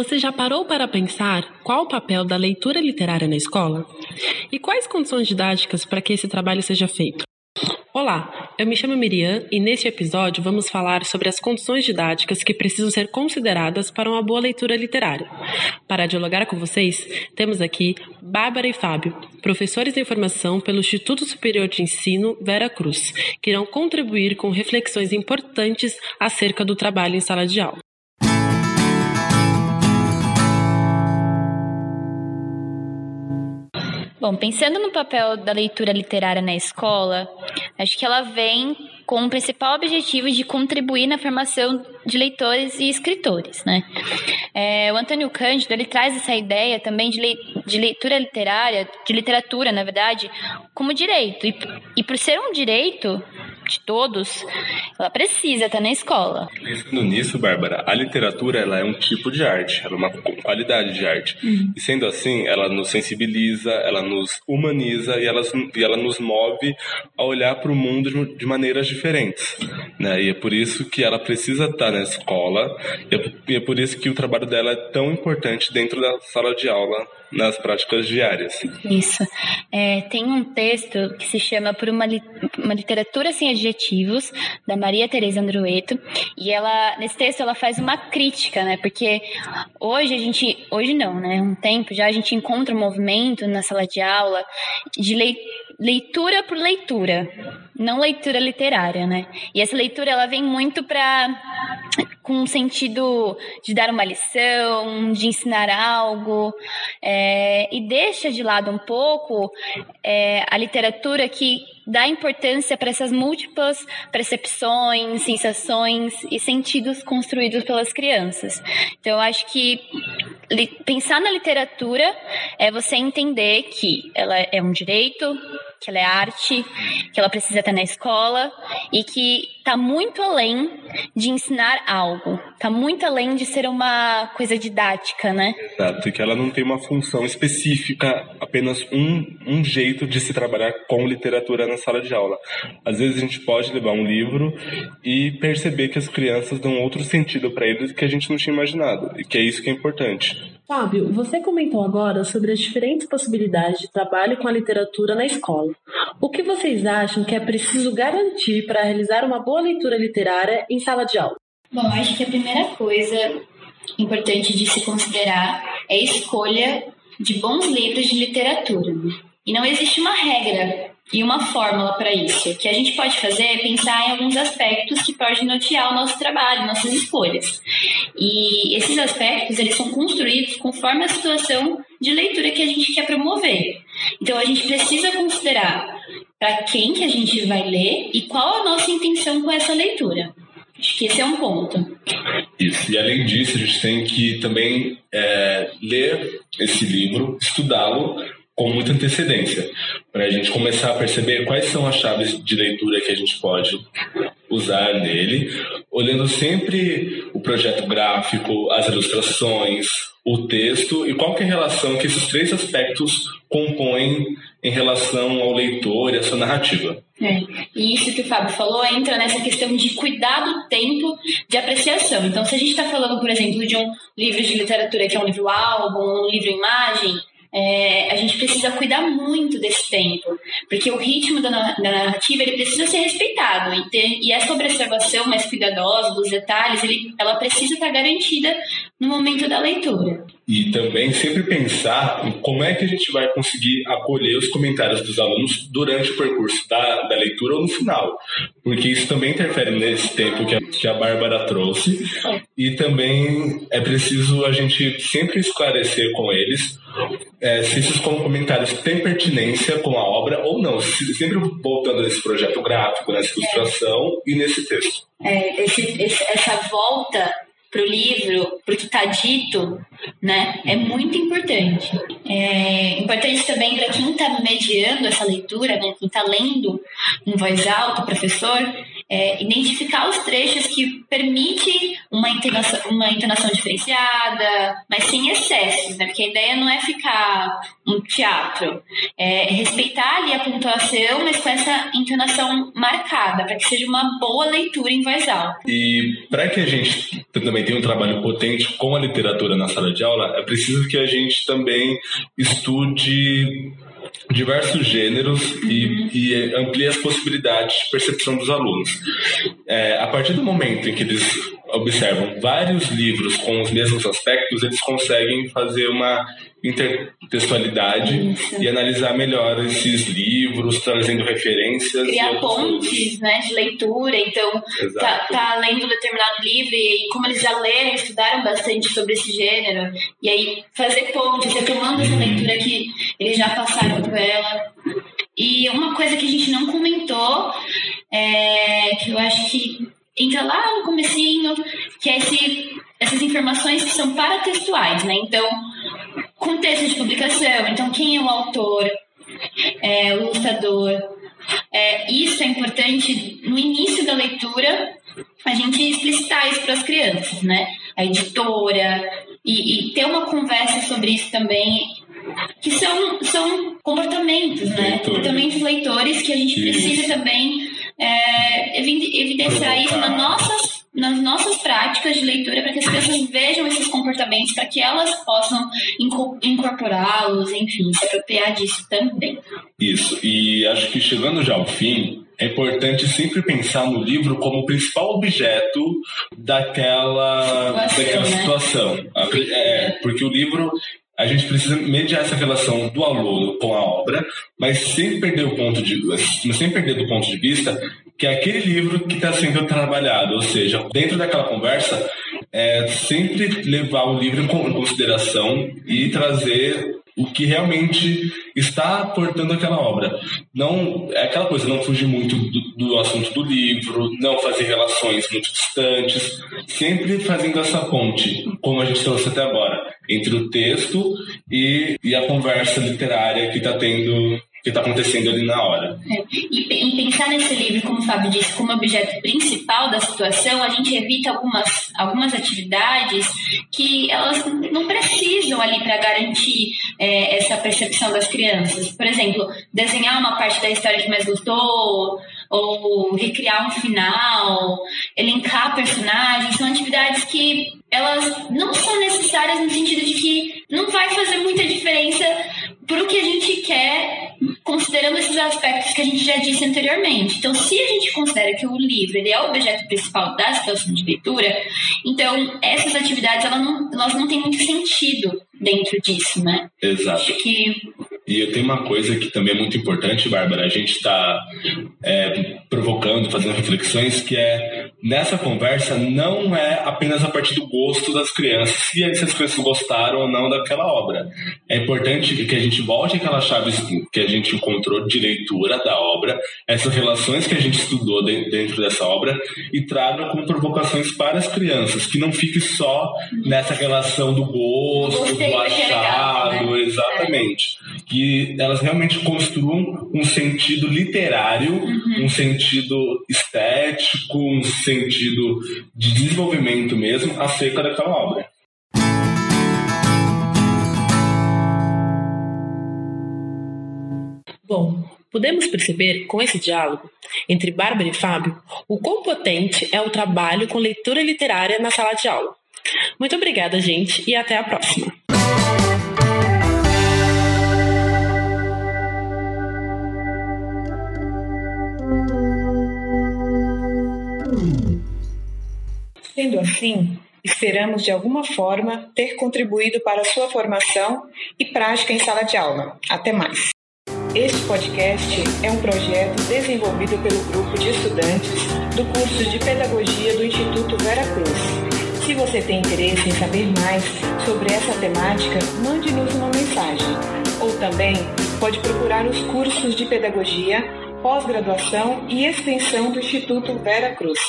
Você já parou para pensar qual o papel da leitura literária na escola? E quais condições didáticas para que esse trabalho seja feito? Olá, eu me chamo Miriam e neste episódio vamos falar sobre as condições didáticas que precisam ser consideradas para uma boa leitura literária. Para dialogar com vocês, temos aqui Bárbara e Fábio, professores de formação pelo Instituto Superior de Ensino Vera Cruz, que irão contribuir com reflexões importantes acerca do trabalho em sala de aula. Bom, pensando no papel da leitura literária na escola, acho que ela vem com o principal objetivo de contribuir na formação de leitores e escritores, né? É, o Antônio Cândido ele traz essa ideia também de, de leitura literária, de literatura, na verdade, como direito. E, e por ser um direito, de todos, ela precisa estar na escola. Pensando nisso, Bárbara, a literatura ela é um tipo de arte, ela é uma qualidade de arte. Uhum. E sendo assim, ela nos sensibiliza, ela nos humaniza e ela, e ela nos move a olhar para o mundo de, maneiras diferentes. Né? E é por isso que ela precisa estar na escola, é, e é por isso que o trabalho dela é tão importante dentro da sala de aula nas práticas diárias. Isso. É, tem um texto que se chama Por uma, li uma Literatura Sem Adjetivos, da Maria Tereza Andrueto, e ela, nesse texto ela faz uma crítica, né, porque hoje a gente, hoje não, né, um tempo já a gente encontra um movimento na sala de aula de leitura por leitura, não leitura literária, né, e essa leitura ela vem muito para com um sentido de dar uma lição, de ensinar algo, é, e deixa de lado um pouco é, a literatura que dá importância para essas múltiplas percepções, sensações e sentidos construídos pelas crianças. Então, eu acho que pensar na literatura é você entender que ela é um direito, que ela é arte, que ela precisa estar na escola e que está muito além de ensinar algo, está muito além de ser uma coisa didática, né? Exato, e que ela não tem uma função específica, apenas um, um jeito de se trabalhar com literatura na sala de aula. Às vezes a gente pode levar um livro e perceber que as crianças dão outro sentido para eles que a gente não tinha imaginado, e que é isso que é importante. Fábio, você comentou agora sobre as diferentes possibilidades de trabalho com a literatura na escola. O que vocês acham que é preciso garantir para realizar uma boa leitura literária em sala de aula? Bom, acho que a primeira coisa importante de se considerar é a escolha de bons livros de literatura. E não existe uma regra e uma fórmula para isso. O que a gente pode fazer é pensar em alguns aspectos que podem nortear o nosso trabalho, nossas escolhas. E esses aspectos, eles são construídos conforme a situação de leitura que a gente quer promover. Então, a gente precisa considerar para quem que a gente vai ler e qual a nossa intenção com essa leitura. Acho que esse é um ponto. Isso. E além disso, a gente tem que também é, ler esse livro, estudá-lo com muita antecedência, para a gente começar a perceber quais são as chaves de leitura que a gente pode usar nele, olhando sempre o projeto gráfico, as ilustrações, o texto e qual é a relação que esses três aspectos compõem em relação ao leitor e à sua narrativa. É. E isso que o Fábio falou entra nessa questão de cuidar do tempo de apreciação. Então, se a gente está falando, por exemplo, de um livro de literatura que é um livro álbum, um livro imagem, é, a gente precisa cuidar muito desse tempo, porque o ritmo da, narrativa ele precisa ser respeitado e, ter, e essa observação mais cuidadosa dos detalhes, ele, ela precisa estar garantida no momento da leitura. E também sempre pensar em como é que a gente vai conseguir acolher os comentários dos alunos durante o percurso da, da leitura ou no final, porque isso também interfere nesse tempo que a, que a Bárbara trouxe. E também é preciso a gente sempre esclarecer com eles é, se esses comentários têm pertinência com a obra ou não, sempre voltando nesse projeto gráfico, nessa ilustração e nesse texto. É, esse, esse, essa volta para o livro, para o que está dito, né, é muito importante. É importante também para quem está mediando essa leitura, né, quem está lendo em voz alta, professor, é, identificar os trechos que permite uma entonação, uma entonação diferenciada, mas sem excessos, né? Porque a ideia não é ficar um teatro, é respeitar ali a pontuação, mas com essa entonação marcada, para que seja uma boa leitura em voz alta. E para que a gente também tenha um trabalho potente com a literatura na sala de aula, é preciso que a gente também estude diversos gêneros e, e amplie as possibilidades de percepção dos alunos. É, a partir do momento em que eles observam vários livros com os mesmos aspectos, eles conseguem fazer uma intertextualidade Isso. e analisar melhor esses livros, trazendo referências. Criar pontes né, de leitura, então tá, tá, lendo um determinado livro e como eles já leram, estudaram bastante sobre esse gênero, e aí fazer pontes, retomando essa leitura que eles já passaram por ela. E uma coisa que a gente não comentou, é, que eu acho que entra lá no comecinho, que é esse, essas informações que são paratextuais, né? Então, contexto de publicação, então quem é o autor, é, o ilustrador. É, isso é importante no início da leitura, a gente explicitar isso para as crianças, né? A editora, e, e, ter uma conversa sobre isso também, que são, são comportamentos, né? Comportamentos leitores que a gente precisa também é, evidenciar isso nas nossas, nas nossas práticas de leitura para que as pessoas vejam esses comportamentos, para que elas possam incorporá-los, enfim, se apropriar disso também. Isso, e acho que chegando já ao fim, é importante sempre pensar no livro como o principal objeto daquela situação. Daquela né? situação. É, porque o livro a gente precisa mediar essa relação do aluno com a obra, mas sem perder o ponto de sem perder do ponto de vista que é aquele livro que está sendo trabalhado, ou seja, dentro daquela conversa, é sempre levar o livro em consideração e trazer o que realmente está aportando aquela obra. Não é aquela coisa, não fugir muito do, do, assunto do livro, não fazer relações muito distantes, sempre fazendo essa ponte, como a gente trouxe até agora, entre o texto e, e a conversa literária que está tendo que está acontecendo ali na hora. É. E, pensar nesse livro, como o Fábio disse, como objeto principal da situação, a gente evita algumas, algumas atividades que elas não precisam ali para garantir é, essa percepção das crianças. Por exemplo, desenhar uma parte da história que mais gostou, ou recriar um final, elencar personagens, são atividades que elas não são necessárias no sentido de que não vai fazer muita diferença para o que a gente quer, considerando esses aspectos que a gente já disse anteriormente. Então, se a gente considera que o livro ele é o objeto principal da situação de leitura, então essas atividades elas não, elas não têm muito sentido dentro disso, né? Exato. Acho que e eu tenho uma coisa que também é muito importante, Bárbara, a gente está é, provocando, fazendo reflexões, que é nessa conversa não é apenas a partir do gosto das crianças, se as crianças gostaram ou não daquela obra. É importante que a gente volte aquelas chaves que a gente encontrou de leitura da obra, essas relações que a gente estudou dentro dessa obra e traga como provocações para as crianças, que não fique só nessa relação do gosto, do achado, né? exatamente. Que que elas realmente construam um sentido literário, uhum. um sentido estético, um sentido de desenvolvimento mesmo acerca daquela obra. Bom, podemos perceber com esse diálogo entre Bárbara e Fábio o quão potente é o trabalho com leitura literária na sala de aula. Muito obrigada, gente, e até a próxima. Sendo assim, esperamos de alguma forma ter contribuído para a sua formação e prática em sala de aula. Até mais. Este podcast é um projeto desenvolvido pelo grupo de estudantes do curso de Pedagogia do Instituto Vera Cruz. Se você tem interesse em saber mais sobre essa temática, mande-nos uma mensagem. Ou também pode procurar os cursos de Pedagogia, pós-graduação e extensão do Instituto Vera Cruz.